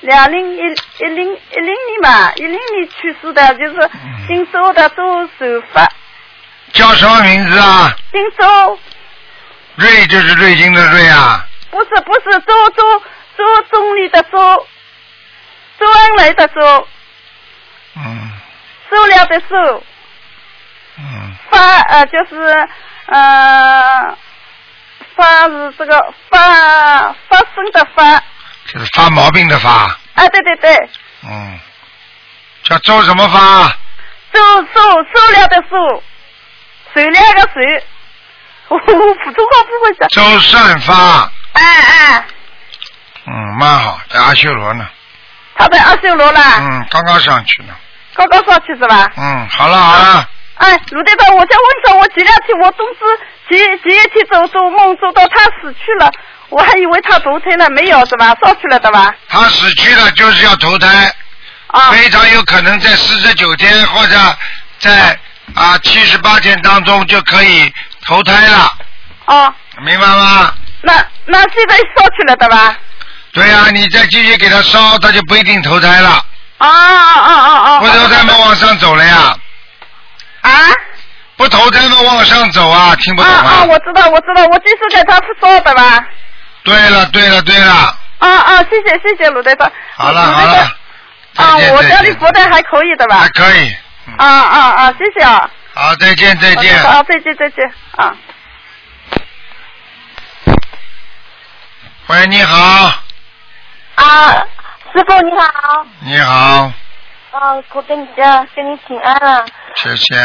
两零一一零一零年吧，一零年去世的，就是嗯。姓周的周守发，叫什么名字啊？姓周瑞就是瑞金的瑞啊，不是不是周周周总理的周，周恩来的周，嗯。数量的数，嗯，发呃就是呃发是这个发发生的发，就是发毛病的发，啊对对对，嗯，叫周什么发？数数数量的数，数量的水，我我普通话不会讲。周善发，哎哎，嗯，蛮好，在阿修罗呢，他在阿修罗啦，嗯，刚刚上去呢，刚刚上去是吧？嗯，好了好了，哎，卢队长，我想问一下，我前两天我总是前前一天做做梦做到他死去了，我还以为他投胎了，没有是吧？烧去了的吧？他死去了就是要投胎，啊非常有可能在四十九天或者在啊，七十八天当中就可以投胎了，哦，明白吗？那那现在烧去了的吧？对呀、你再继续给他烧，他就不一定投胎了，啊啊啊啊啊！不投胎嘛往上走了呀，啊不投胎嘛往上走啊，听不啊懂啊！我知道，我知道，我就是给他说的吧？对了对了对了，啊啊！谢谢谢谢鲁队长。好了好了，啊我家里佛台还可以的吧还？可以，啊啊啊！谢谢啊。好，再见再见。好，再见再见啊。喂，你好，啊，师傅你好，你好，啊，我跟你家跟你请安了。谢谢。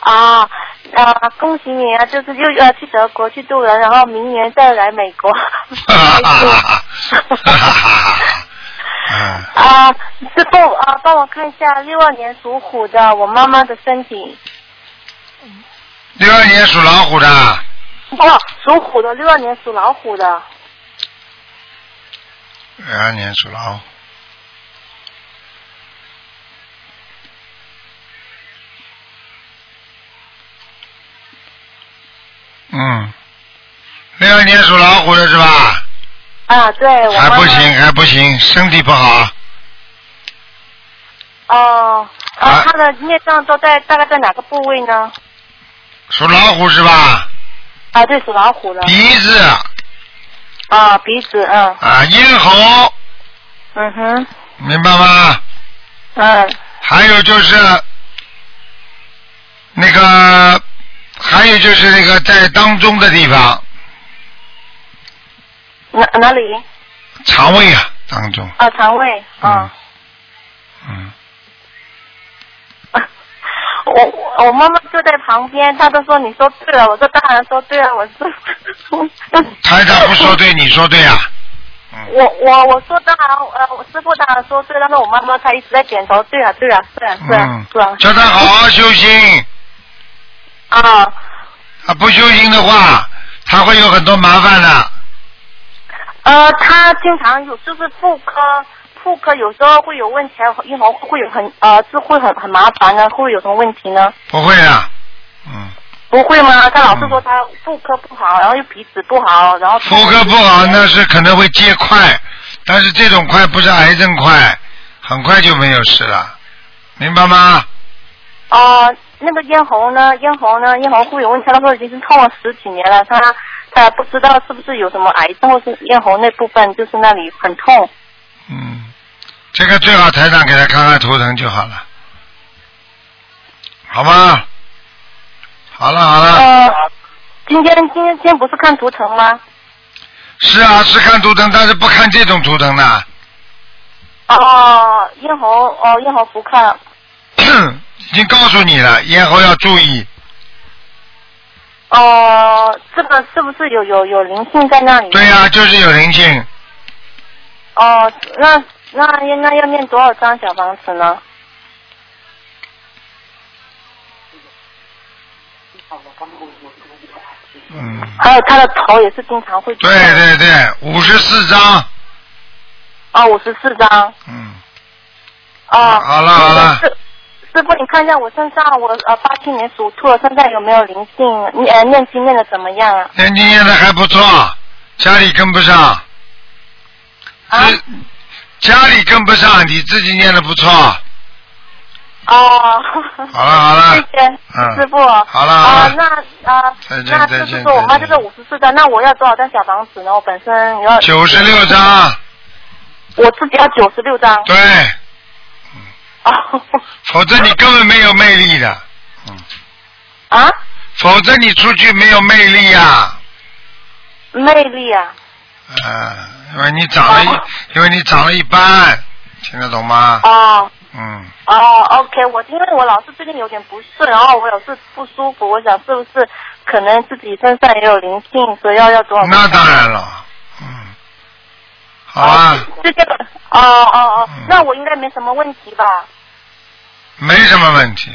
啊啊，恭喜你啊！就是又要去德国去度人，然后明年再来美国。哈哈哈哈哈哈！嗯，啊，师傅啊，帮我看一下六二年属虎的我妈妈的身体。六二年属老虎的，哦，属虎的，六二年属老虎的。六二年属老虎。嗯，六二年属老虎的是吧？啊，对。还不行，还不行，身体不好。哦，啊啊，她的孽障都在大概在哪个部位呢？属老虎是吧？啊，对，属老虎的。鼻子啊，鼻子，嗯啊，咽喉，嗯哼，明白吗？嗯还有就是那个，还有就是那个在当中的地方，哪哪里？肠胃啊，当中，啊，肠胃，啊。嗯，我我我妈妈就在旁边，她都说你说对了，我说当然说对了，我说，台长不说对，你说对啊？我我我说当然，呃，我师傅当然说对，但是我妈妈她一直在点头，对啊对啊是啊是啊嗯。是啊，叫他好好修心，啊他不修心的话，他会有很多麻烦的。呃，他经常有就是妇科妇科有时候会有问题，一会会有很呃是会很很麻烦的，会有什么问题呢？不会啊，嗯，不会吗？他老是说他妇科不好，然后又鼻子不好，然后妇科不好那是可能会结块，但是这种块不是癌症块，很快就没有事了，明白吗？哦，那个咽喉呢？咽喉呢？咽喉会有问题，他说已经是痛了十几年了，他他不知道是不是有什么癌症，或是咽喉那部分就是那里很痛。嗯，这个最好台长给他看看图腾就好了，好吗？好了好了，呃，今天今天今天不是看图腾吗？是啊是看图腾，但是不看这种图腾的，哦，咽喉哦，咽喉不看。已经告诉你了，咽喉要注意。哦，这个是不是有有有灵性在那里？对呀、就是有灵性，哦，那那那要念多少张小房子呢？嗯，还有他的头也是经常会。对对对，五十四张，哦，五十四张。嗯，哦，好了好了师师傅，你看一下我身上，我呃八七年属兔的身上有没有灵性？念呃念经念的怎么样啊？念经念的还不错，家里跟不上，啊家里跟不上，你自己念的不错，哦。好了好了谢谢、嗯师傅。好了好啊、了那啊、那就是说我妈就是五十四张，那我要多少张小房子呢？我本身要九十六张，我自己要九十六张。对，哦。否则你根本没有魅力的，嗯啊？否则你出去没有魅力呀、魅力啊！啊，因为你长了一，因为你长得一般，听得懂吗？哦嗯，哦，OK，我因为我老是最近有点不适，然后我有事不舒服，我想是不是可能自己身上也有灵性，所以要要多少？那当然了，嗯，好啊，就这个，哦哦哦，嗯。那我应该没什么问题吧？没什么问题。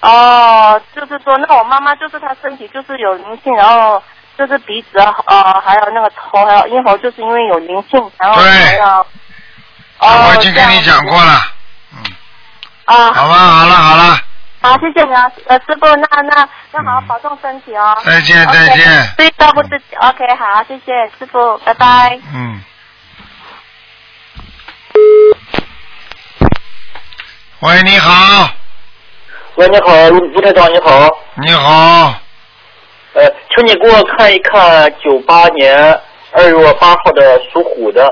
哦，就是说，那我妈妈就是她身体就是有灵性，然后就是鼻子呃还有那个头还有咽喉，就是因为有灵性，然后对。还要。哦，我已经跟你讲过了，嗯。啊，好吧，好了好了，好，谢谢你啊，呃，师傅，那那那好好保重身体哦。再见再见对，照顾自己。OK，好，谢谢师傅，拜拜。嗯。喂，你好，喂，你好，卢卢台长，你好。你好，呃，请你给我看一看九八年二月八号的属虎的。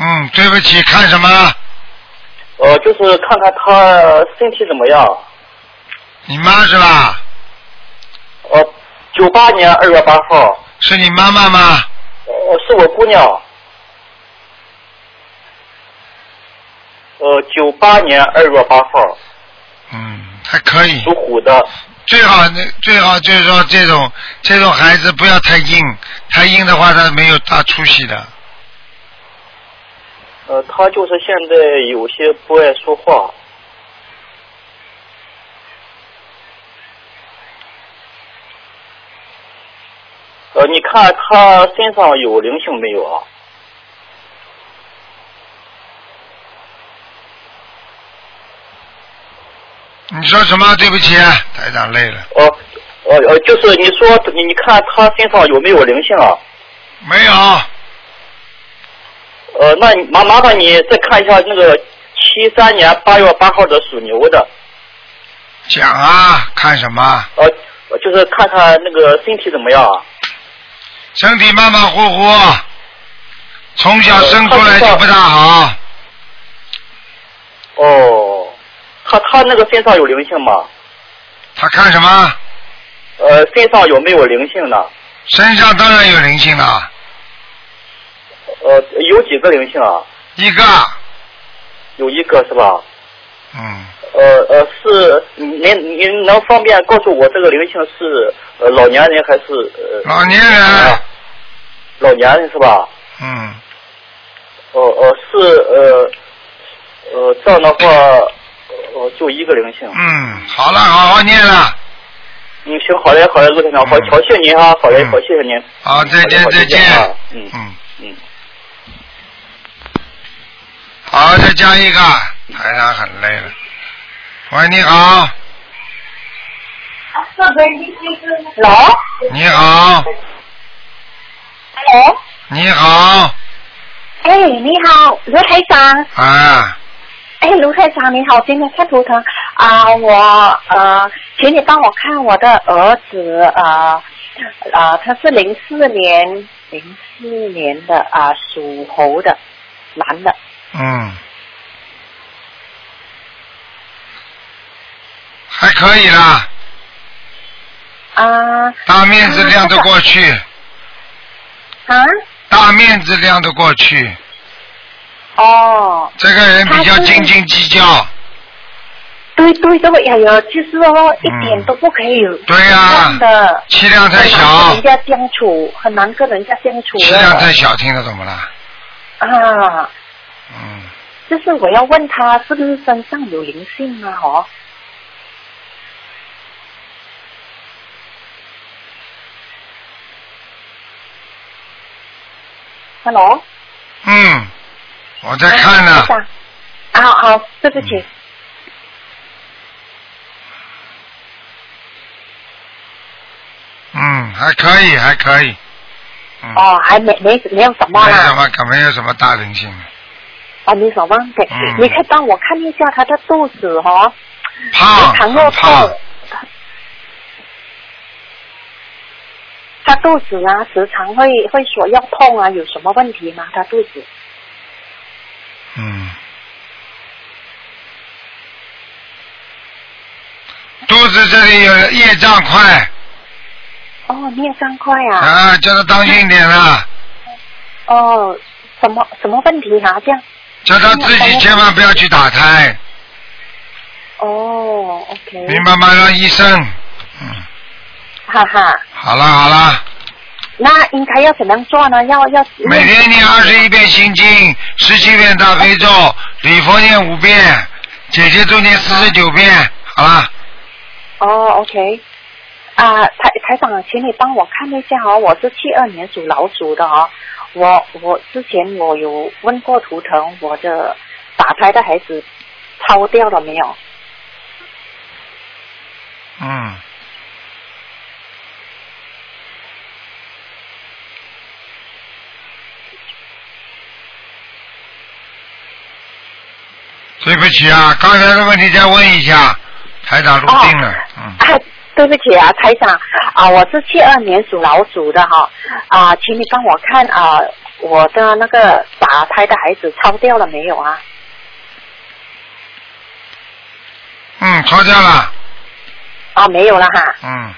嗯，对不起，看什么？呃，就是看看他身体怎么样。你妈是吧？呃，九八年二月八号。是你妈妈吗？呃，是我姑娘。呃，九八年二月八号。嗯，还可以。属虎的。最好那最好就是说这种这种孩子不要太硬，太硬的话他没有大出息的。呃，他就是现在有些不爱说话。呃，你看他身上有灵性没有啊？你说什么？对不起，台长累了。哦呃呃，就是你说你你看他身上有没有灵性啊？没有。呃，那麻麻烦你再看一下那个七三年八月八号的属牛的，讲啊，看什么？呃，就是看看那个身体怎么样啊？身体马马虎虎，从小生出来就不大好。哦，他他那个身上有灵性吗？他看什么？呃，身上有没有灵性呢？身上当然有灵性了，呃，有几个灵性啊？一个。有一个是吧？嗯。呃呃，是您您能方便告诉我这个灵性是呃老年人还是呃？老年人。老年人是吧？嗯。哦哦，是呃呃这样的话，呃就一个灵性。嗯，好了，好好念了。嗯，行，好嘞，好嘞，陆先生，好，好，谢谢您啊，好嘞，好，谢谢您。好，再见，再见。嗯嗯嗯。好，再加一个，台上很累了。喂，你好，Hello，你好，Hello，你好，哎，你好，卢台长。啊，哎，卢台长你好，今天看图腾啊、我呃，请你帮我看我的儿子啊啊、他是零四年零四年的啊、属猴的男的，嗯，还可以啦，啊。大面子亮得过去，啊？大面子亮得过去。哦，这个人比较斤斤计较，对对这个，哎呀，就是哦，一点都不可以有嗯。对呀。这样的，气量太很难小跟人家相处，很难跟人家相处。气量太小，听得懂不啦？啊，嗯，就是我要问他是不是身上有灵性啊？哦，Hello，嗯，我在看呢。啊，好，对不起。嗯，还可以，还可以。嗯。哦，还没没没有什么没什。么，可没有什么大灵性。哦，没什么。对，嗯你可以帮我看一下他的肚子哦，胖，常又很胖痛。他肚子啊，时常会会说要痛啊，有什么问题吗？他肚子嗯。肚子这里有业障块哦，孽障块啊。啊，叫他当心点啊，哦，什么什么问题啊？这样。叫他自己千万不要去打胎，哦，OK。明白吗？让医生。哈哈，好了好了，那应该要怎么样做呢？要要。每天念二十一遍心经，十七遍大悲咒，礼佛念五遍，姐姐咒念四十九遍，好了。哦，OK。啊，台台长，请你帮我看一下哦，我是七二年属老鼠的哦，我我之前我有问过图腾，我的打胎的孩子抛掉了没有？嗯。对不起啊，刚才的问题再问一下，台长录定了，嗯。啊，对不起啊，台长啊，我是七二年属老鼠的哈啊，请你帮我看啊，我的那个打胎的孩子超掉了没有啊？嗯，超掉了。啊，没有了哈。嗯。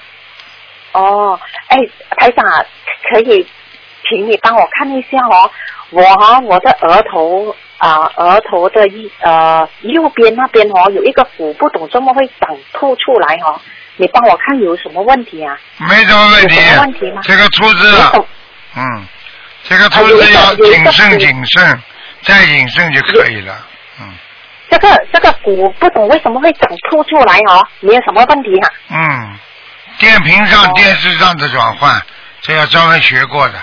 哦，哎，台长啊，可以，请你帮我看一下哦，我哈我的额头啊额头的一呃右边那边哦有一个虎，不懂怎么会长凸出来哦，你帮我看有什么问题啊？没什么问题。有什么问题吗？这个秃子嗯，这个秃子要谨慎谨慎，再谨慎就可以了。嗯这个这个骨不懂为什么会长凸出来哦，没有什么问题哈、嗯，电瓶上、电视上的转换，这要专门学过的。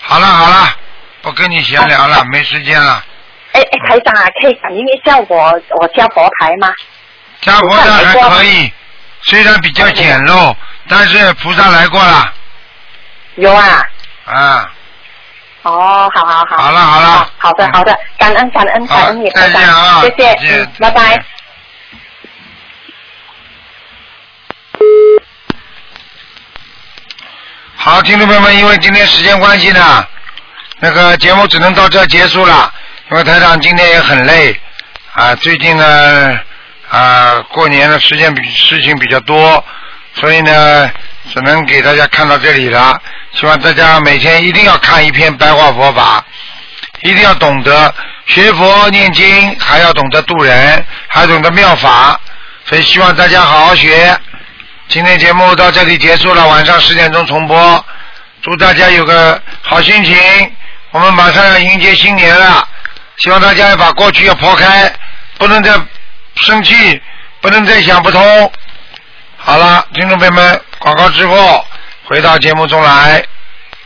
好了好了，不跟你闲聊了，没时间了。哎哎，台长啊，可以感应一下我我家佛台吗？加佛台还可以，虽然比较简陋，但是菩萨来过了。有啊。啊，哦，好好好。好了好了，好的好的，感恩感恩感恩你再见啊，谢谢，再见嗯，拜拜。好，听众朋友们，因为今天时间关系呢，那个节目只能到这结束了。因为台长今天也很累啊，最近呢啊过年的时间比事情比较多，所以呢只能给大家看到这里了。希望大家每天一定要看一篇白话佛法，一定要懂得学佛念经，还要懂得度人，还懂得妙法。所以希望大家好好学。今天节目到这里结束了，晚上十点钟重播。祝大家有个好心情。我们马上要迎接新年了，希望大家要把过去要抛开，不能再生气，不能再想不通。好了，听众朋友们，广告之后回到节目中来。